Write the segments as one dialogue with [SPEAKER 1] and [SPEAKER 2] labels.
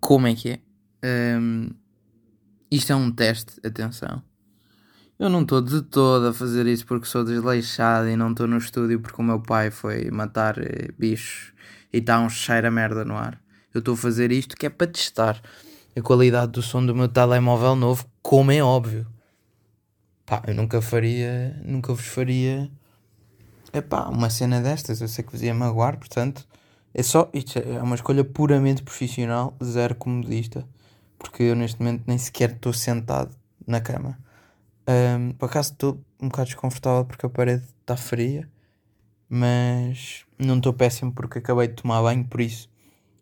[SPEAKER 1] como é que é? Um, isto é um teste, atenção. Eu não estou de todo a fazer isso porque sou desleixado e não estou no estúdio porque o meu pai foi matar eh, bichos e está um cheiro a merda no ar. Eu estou a fazer isto que é para testar a qualidade do som do meu telemóvel novo, como é óbvio. Pá, eu nunca faria, nunca vos faria epá, uma cena destas. Eu sei que vos ia magoar, portanto, é só, isto é uma escolha puramente profissional, zero comodista, porque eu neste momento nem sequer estou sentado na cama. Um, por acaso estou um bocado desconfortável porque a parede está fria, mas não estou péssimo porque acabei de tomar banho, por isso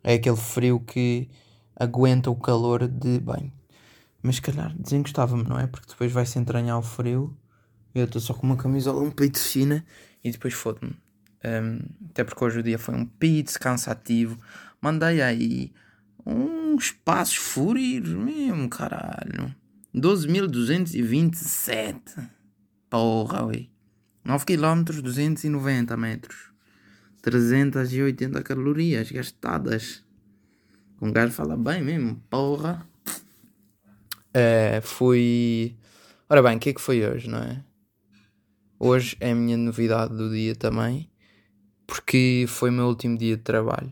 [SPEAKER 1] é aquele frio que aguenta o calor de banho. Mas se calhar desengostava-me, não é? Porque depois vai-se entranhar o frio. Eu estou só com uma camisola, um peito fina e depois fodo-me. Um, até porque hoje o dia foi um pito cansativo. Mandei aí uns passos fúrios mesmo, caralho. 12.227. Porra, ui. 9 km, 290 metros. 380 calorias gastadas. Um gajo fala bem mesmo, porra. É, fui. Ora bem, o que é que foi hoje, não é? Hoje é a minha novidade do dia também, porque foi o meu último dia de trabalho.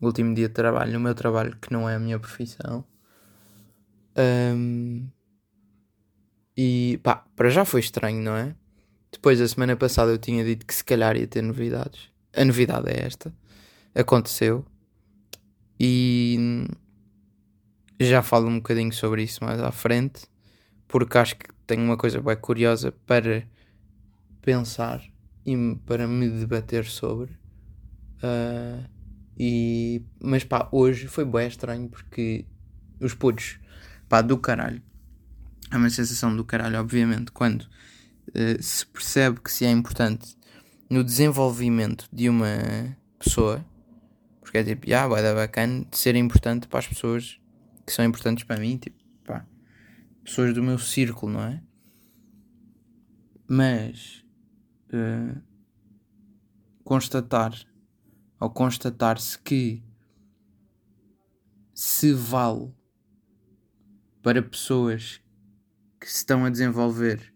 [SPEAKER 1] O último dia de trabalho, no meu trabalho, que não é a minha profissão. Um, e pá, para já foi estranho, não é? Depois, a semana passada, eu tinha dito que se calhar ia ter novidades. A novidade é esta. Aconteceu. E já falo um bocadinho sobre isso mais à frente, porque acho que tenho uma coisa bem curiosa para pensar e para me debater sobre. Uh, e, mas pá, hoje foi bem estranho porque os putos, pá, do caralho. É uma sensação do caralho, obviamente, quando uh, se percebe que se é importante no desenvolvimento de uma pessoa, porque é tipo, ah, vai dar bacana de ser importante para as pessoas que são importantes para mim, tipo, pá, pessoas do meu círculo, não é? Mas uh, constatar ao constatar-se que se vale para pessoas que se estão a desenvolver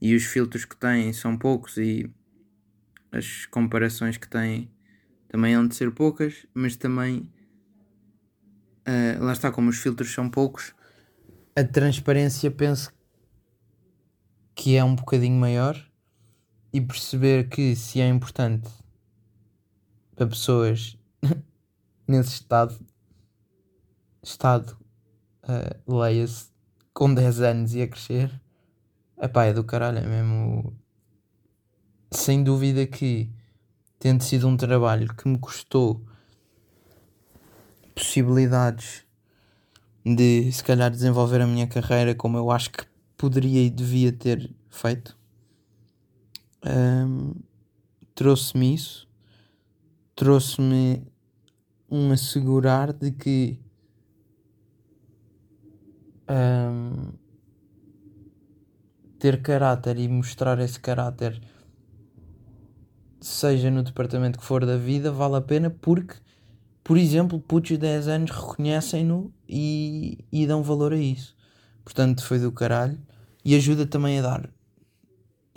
[SPEAKER 1] e os filtros que têm são poucos e as comparações que têm também hão de ser poucas, mas também uh, lá está, como os filtros são poucos, a transparência penso que é um bocadinho maior e perceber que se é importante para pessoas nesse estado estado uh, leia-se com 10 anos e a crescer epá, é do caralho, é mesmo sem dúvida que tendo sido um trabalho que me custou possibilidades de se calhar desenvolver a minha carreira como eu acho que poderia e devia ter feito. Um, trouxe-me isso, trouxe-me um assegurar de que um, ter caráter e mostrar esse caráter, seja no departamento que for da vida, vale a pena porque por exemplo, putos de 10 anos reconhecem-no e, e dão valor a isso. Portanto, foi do caralho. E ajuda também a dar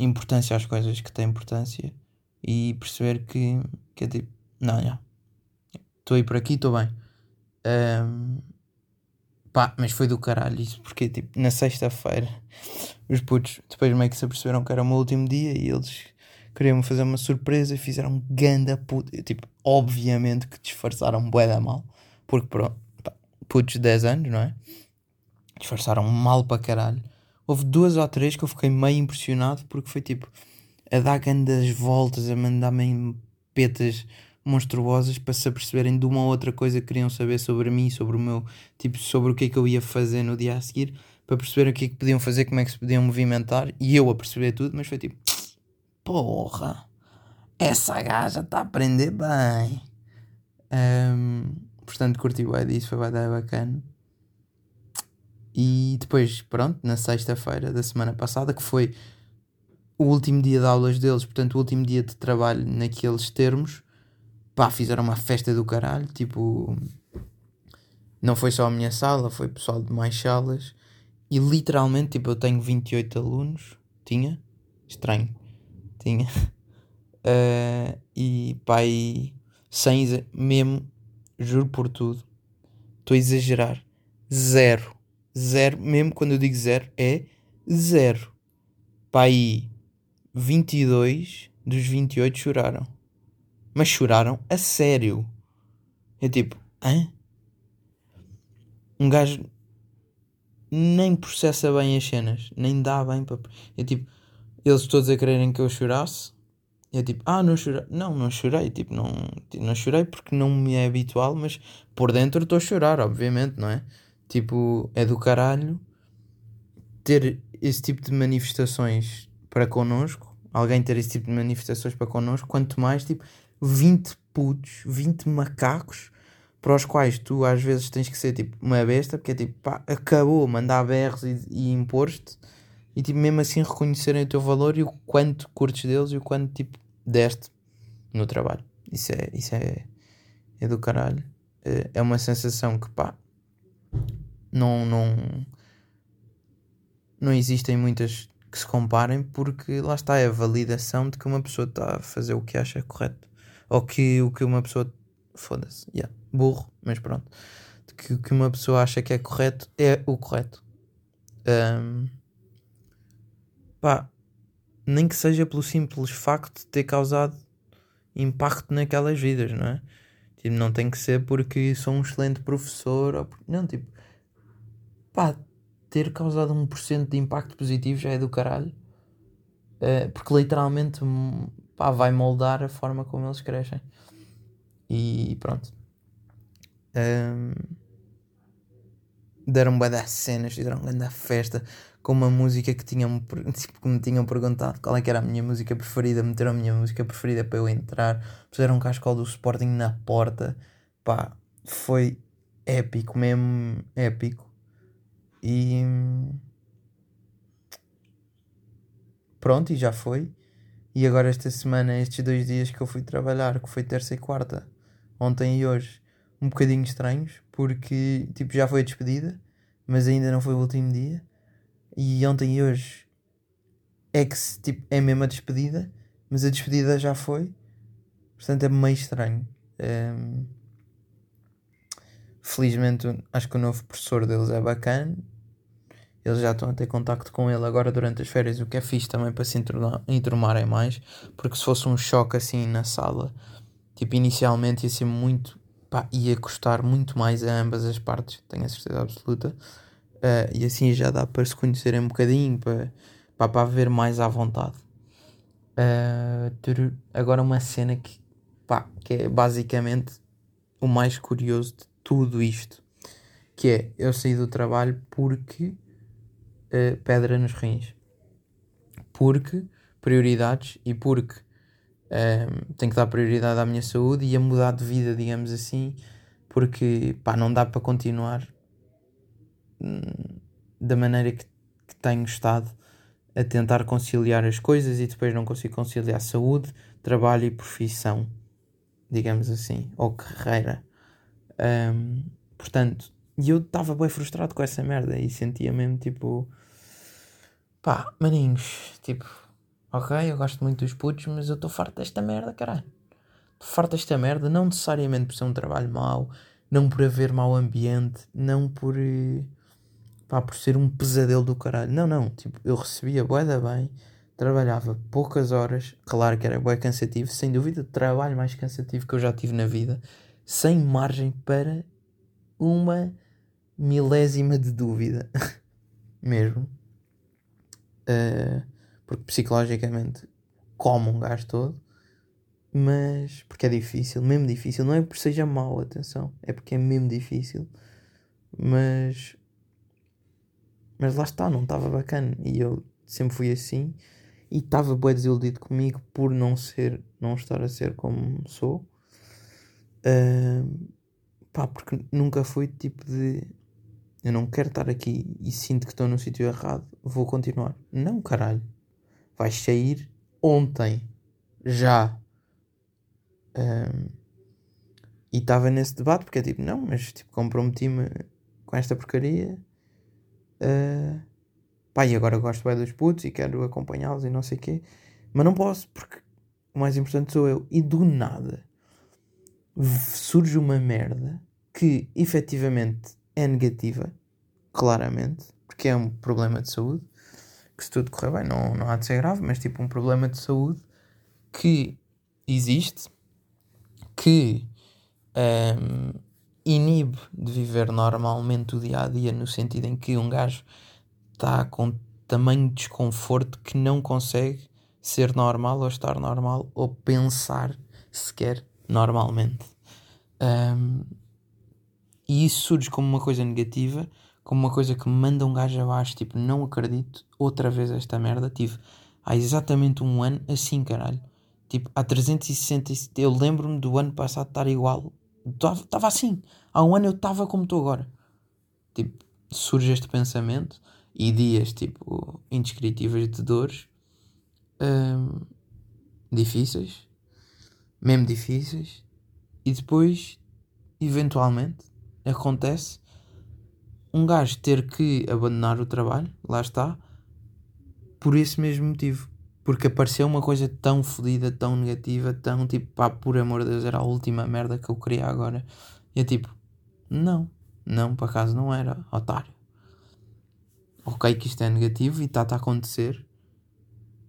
[SPEAKER 1] importância às coisas que têm importância e perceber que, que é tipo, não, já. Estou aí por aqui, estou bem. Um, pá, mas foi do caralho isso, porque tipo, na sexta-feira os putos depois meio que se aperceberam que era o meu último dia e eles queriam fazer uma surpresa e fizeram um ganda puto. Tipo, obviamente que disfarçaram bué da mal, porque pronto, pá, putos de 10 anos, não é? Disfarçaram mal para caralho. Houve duas ou três que eu fiquei meio impressionado porque foi tipo a dar grandes voltas, a mandar-me petas monstruosas para se aperceberem de uma ou outra coisa que queriam saber sobre mim, sobre o meu, tipo, sobre o que é que eu ia fazer no dia a seguir, para perceber o que é que podiam fazer, como é que se podiam movimentar, e eu a perceber tudo, mas foi tipo, porra, essa gaja está a aprender bem. Um, portanto, curti o disso, foi bem bacana. E depois, pronto, na sexta-feira da semana passada, que foi o último dia de aulas deles, portanto, o último dia de trabalho naqueles termos, pá, fizeram uma festa do caralho, tipo, Não foi só a minha sala, foi pessoal de mais salas. E literalmente, tipo, eu tenho 28 alunos. Tinha? Estranho. Tinha. Uh, e pai, sem mesmo, juro por tudo, estou a exagerar. Zero. Zero. Mesmo quando eu digo zero, é zero. Pai, 22 dos 28 choraram. Mas choraram a sério. É tipo, hã? Um gajo nem processa bem as cenas, nem dá bem para. É tipo, eles todos a quererem que eu chorasse. É tipo, ah, não chorei. Não, não chorei. Tipo, não, não chorei porque não me é habitual, mas por dentro estou a chorar, obviamente, não é? Tipo, é do caralho ter esse tipo de manifestações para connosco. Alguém ter esse tipo de manifestações para connosco. Quanto mais, tipo, 20 putos, 20 macacos para os quais tu às vezes tens que ser tipo uma besta, porque é tipo, pá, acabou, mandar berros e, e impor-te, e tipo, mesmo assim reconhecerem o teu valor e o quanto curtes deles e o quanto tipo deste no trabalho. Isso é, isso é, é do caralho. É, é uma sensação que pá, não, não, não existem muitas que se comparem porque lá está é a validação de que uma pessoa está a fazer o que acha correto ou que o que uma pessoa foda-se, yeah burro, mas pronto, que o que uma pessoa acha que é correto é o correto. Um, pá, nem que seja pelo simples facto de ter causado impacto naquelas vidas, não é? Tipo, não tem que ser porque sou um excelente professor, ou porque, não, tipo, pá, ter causado 1% de impacto positivo já é do caralho. Uh, porque literalmente pá, vai moldar a forma como eles crescem. E pronto. Um, deram bué das cenas, fizeram grande festa com uma música que, tinham, tipo, que me tinham perguntado qual é que era a minha música preferida, meteram a minha música preferida para eu entrar, puseram um cascal do Sporting na porta, pá, foi épico, mesmo épico. E pronto, e já foi. E agora esta semana, estes dois dias que eu fui trabalhar, que foi terça e quarta, ontem e hoje, um bocadinho estranhos, porque tipo, já foi a despedida, mas ainda não foi o último dia. E ontem e hoje é que tipo, é mesmo a despedida, mas a despedida já foi, portanto é meio estranho. Um, felizmente acho que o novo professor deles é bacana. Eles já estão a ter contacto com ele agora durante as férias, o que é fixe também para se enturmarem mais, porque se fosse um choque assim na sala, tipo, inicialmente ia ser muito pá, ia custar muito mais a ambas as partes, tenho a certeza absoluta. Uh, e assim já dá para se conhecerem um bocadinho, para, para, haver mais à vontade. Uh, agora uma cena que, pá, que é basicamente o mais curioso de tudo isto. Que é, eu saí do trabalho porque uh, pedra nos rins. Porque prioridades e porque um, tenho que dar prioridade à minha saúde e a mudar de vida, digamos assim, porque pá, não dá para continuar hum, da maneira que, que tenho estado a tentar conciliar as coisas e depois não consigo conciliar saúde, trabalho e profissão, digamos assim, ou carreira. Um, portanto, e eu estava bem frustrado com essa merda e sentia mesmo tipo, pá, maninhos, tipo Ok, eu gosto muito dos putos, mas eu estou farto desta merda, caralho. Estou farto desta merda, não necessariamente por ser um trabalho mau, não por haver mau ambiente, não por. Eh, pá, por ser um pesadelo do caralho. Não, não. Tipo, eu recebia bué da bem, trabalhava poucas horas, claro que era bué cansativo, sem dúvida, o trabalho mais cansativo que eu já tive na vida, sem margem para uma milésima de dúvida. Mesmo. Uh, porque psicologicamente come um gajo todo, mas porque é difícil, mesmo difícil, não é porque seja mau, atenção, é porque é mesmo difícil, mas mas lá está, não estava bacana e eu sempre fui assim e estava bem desiludido comigo por não ser, não estar a ser como sou. Uh, pá, porque nunca fui tipo de eu não quero estar aqui e sinto que estou no sítio errado, vou continuar. Não, caralho vai sair ontem, já. Um, e estava nesse debate porque é tipo, não, mas tipo, comprometi-me com esta porcaria. Uh, pá, e agora gosto bem dos putos e quero acompanhá-los e não sei o quê. Mas não posso porque o mais importante sou eu. E do nada surge uma merda que efetivamente é negativa, claramente, porque é um problema de saúde, que se tudo correr bem não, não há de ser grave, mas tipo um problema de saúde que existe, que um, inibe de viver normalmente o dia a dia, no sentido em que um gajo está com tamanho desconforto que não consegue ser normal ou estar normal ou pensar sequer normalmente. Um, e isso surge como uma coisa negativa, como uma coisa que me manda um gajo abaixo, tipo, não acredito, outra vez esta merda. Tive há exatamente um ano assim, caralho. Tipo, há 360. Eu lembro-me do ano passado estar igual. Estava assim. Há um ano eu estava como estou agora. Tipo, surge este pensamento e dias, tipo, indescritíveis de dores. Hum, difíceis. Mesmo difíceis. E depois, eventualmente, acontece um gajo ter que abandonar o trabalho, lá está, por esse mesmo motivo. Porque apareceu uma coisa tão fodida, tão negativa, tão tipo, pá, por amor de Deus, era a última merda que eu queria agora. E é tipo, não, não, por acaso não era, otário. Ok, que isto é negativo e está-te a acontecer,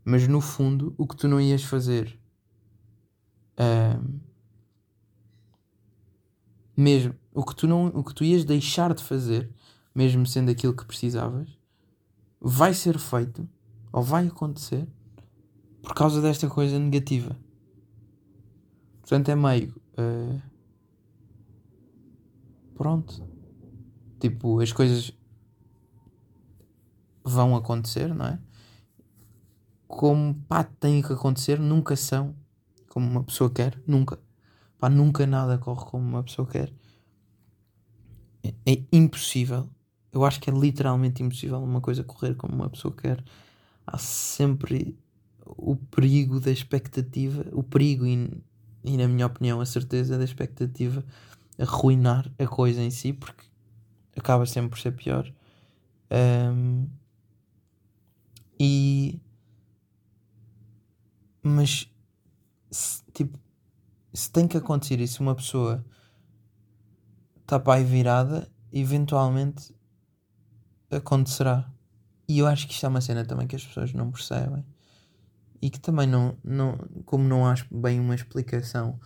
[SPEAKER 1] mas no fundo, o que tu não ias fazer. Mesmo o que tu não o que tu ias deixar de fazer mesmo sendo aquilo que precisavas vai ser feito ou vai acontecer por causa desta coisa negativa. Portanto é meio uh, pronto. Tipo as coisas vão acontecer não é? Como pá tem que acontecer nunca são como uma pessoa quer nunca. Pá, nunca nada corre como uma pessoa quer. É, impossível. Eu acho que é literalmente impossível uma coisa correr como uma pessoa quer. Há sempre o perigo da expectativa, o perigo e, e na minha opinião a certeza da expectativa arruinar a coisa em si, porque acaba sempre por ser pior. Um, e mas tipo se tem que acontecer isso, uma pessoa está para aí virada, eventualmente acontecerá. E eu acho que isto é uma cena também que as pessoas não percebem e que também não, não como não acho bem uma explicação,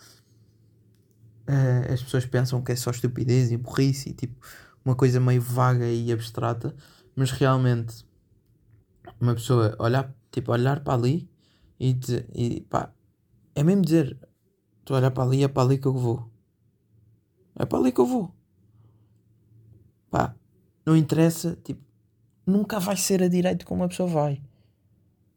[SPEAKER 1] uh, as pessoas pensam que é só estupidez e burrice e tipo uma coisa meio vaga e abstrata, mas realmente uma pessoa olhar, tipo, olhar para ali e, dizer, e pá, é mesmo dizer Tu olha para ali, é para ali que eu vou. É para ali que eu vou. Pá, não interessa, tipo, nunca vai ser a direito como uma pessoa vai.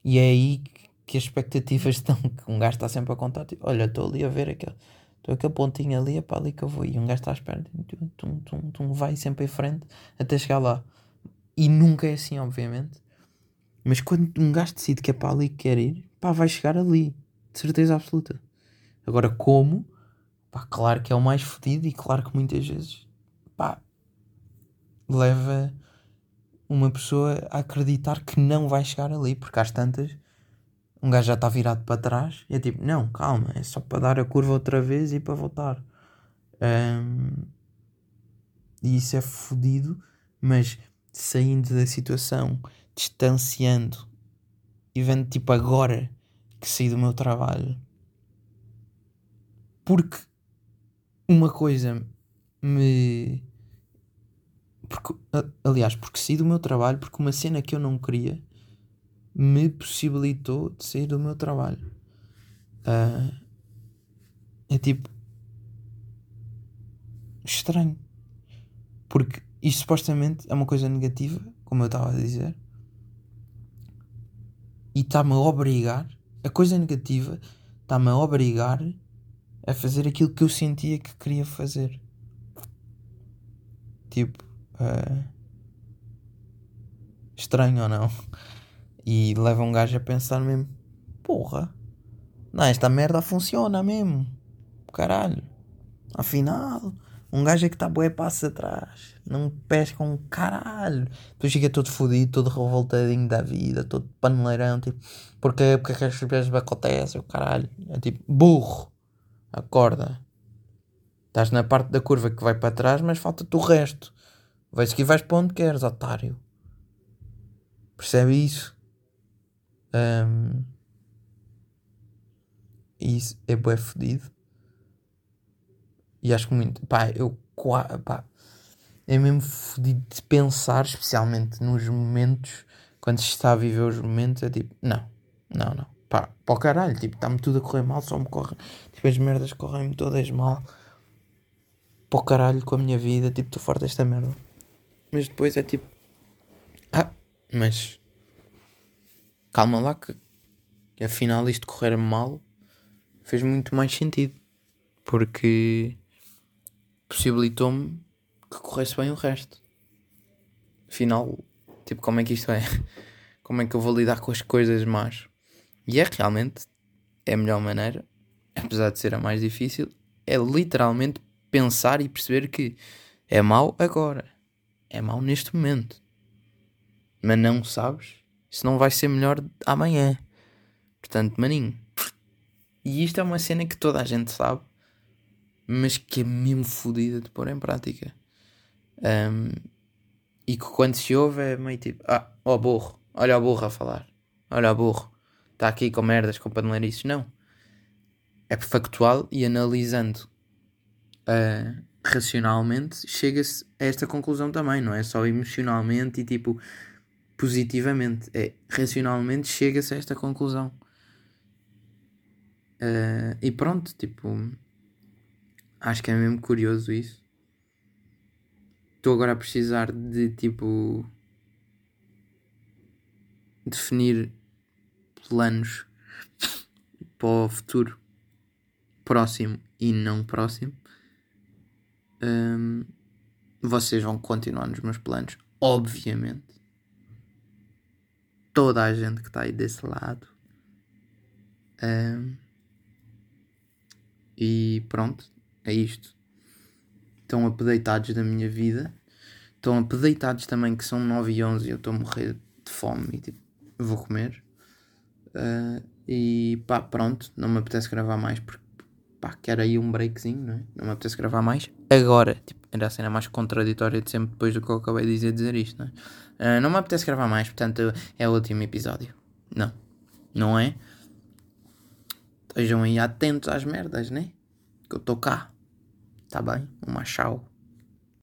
[SPEAKER 1] E é aí que as expectativas estão, que um gajo está sempre a contar, tipo, olha, estou ali a ver aquele, estou aquele pontinho ali, é para ali que eu vou. E um gajo está à espera, tum, tum, tum, tum, vai sempre em frente até chegar lá. E nunca é assim, obviamente. Mas quando um gajo decide que é para ali que quer ir, pá, vai chegar ali, de certeza absoluta. Agora, como? Pá, claro que é o mais fodido e claro que muitas vezes, leva uma pessoa a acreditar que não vai chegar ali, porque às tantas um gajo já está virado para trás e é tipo, não, calma, é só para dar a curva outra vez e para voltar. Um, e isso é fodido, mas saindo da situação, distanciando e vendo tipo agora que saí do meu trabalho porque uma coisa me. Porque, aliás, porque saí do meu trabalho, porque uma cena que eu não queria me possibilitou de sair do meu trabalho. Uh, é tipo. estranho. Porque isto supostamente é uma coisa negativa, como eu estava a dizer, e está-me a obrigar. A coisa negativa está-me a obrigar a fazer aquilo que eu sentia que queria fazer. Tipo, uh, estranho ou não? E leva um gajo a pensar mesmo: porra, não, esta merda funciona mesmo. Caralho, Afinal, um gajo é que está bué passos atrás. Não pesca um caralho. Depois fica todo fodido, todo revoltadinho da vida, todo paneleirão. Tipo, porque, porque é que as me acontecem? O caralho. É tipo, burro. Acorda. Estás na parte da curva que vai para trás, mas falta-te o resto. Vais que vais para onde queres, otário. Percebe isso? Um, isso é bué fodido. E acho que muito. Pá, eu. Pá, é mesmo fodido de pensar, especialmente nos momentos. Quando se está a viver os momentos, é tipo, não, não, não. Pá, para o caralho, tipo, está-me tudo a correr mal, só me corre. Tipo, as merdas correm-me todas mal. Para o caralho com a minha vida, tipo, estou forte desta merda. Mas depois é tipo, ah, mas calma lá que, que afinal isto correr mal fez muito mais sentido. Porque possibilitou-me que corresse bem o resto. Afinal, tipo, como é que isto é? Como é que eu vou lidar com as coisas más? E é realmente é a melhor maneira, apesar de ser a mais difícil, é literalmente pensar e perceber que é mau agora, é mau neste momento, mas não sabes se não vai ser melhor amanhã. Portanto, maninho. E isto é uma cena que toda a gente sabe, mas que é mesmo fodida de pôr em prática. Um, e que quando se ouve é meio tipo, ah, ó oh, burro, olha o burro a falar, olha o burro, está aqui com merdas, com paneleirices. Não. É factual e analisando uh, racionalmente chega-se a esta conclusão também, não é só emocionalmente e tipo positivamente, é racionalmente chega-se a esta conclusão. Uh, e pronto, tipo, acho que é mesmo curioso isso. Estou agora a precisar de tipo definir planos para o futuro próximo e não próximo. Vocês vão continuar nos meus planos, obviamente. Toda a gente que está aí desse lado. E pronto, é isto. Estão updatados da minha vida. Estão updatados também que são 9 e 11 e eu estou a morrer de fome e tipo, vou comer. Uh, e pá, pronto, não me apetece gravar mais porque pá, quero aí um breakzinho, não é? Não me apetece gravar mais. Agora, tipo, ainda a cena mais contraditória de sempre depois do que eu acabei de dizer, dizer isto, não é? Uh, não me apetece gravar mais, portanto é o último episódio. Não, não é? Estejam aí atentos às merdas, né? Que eu estou cá. Tá bem? Um machau.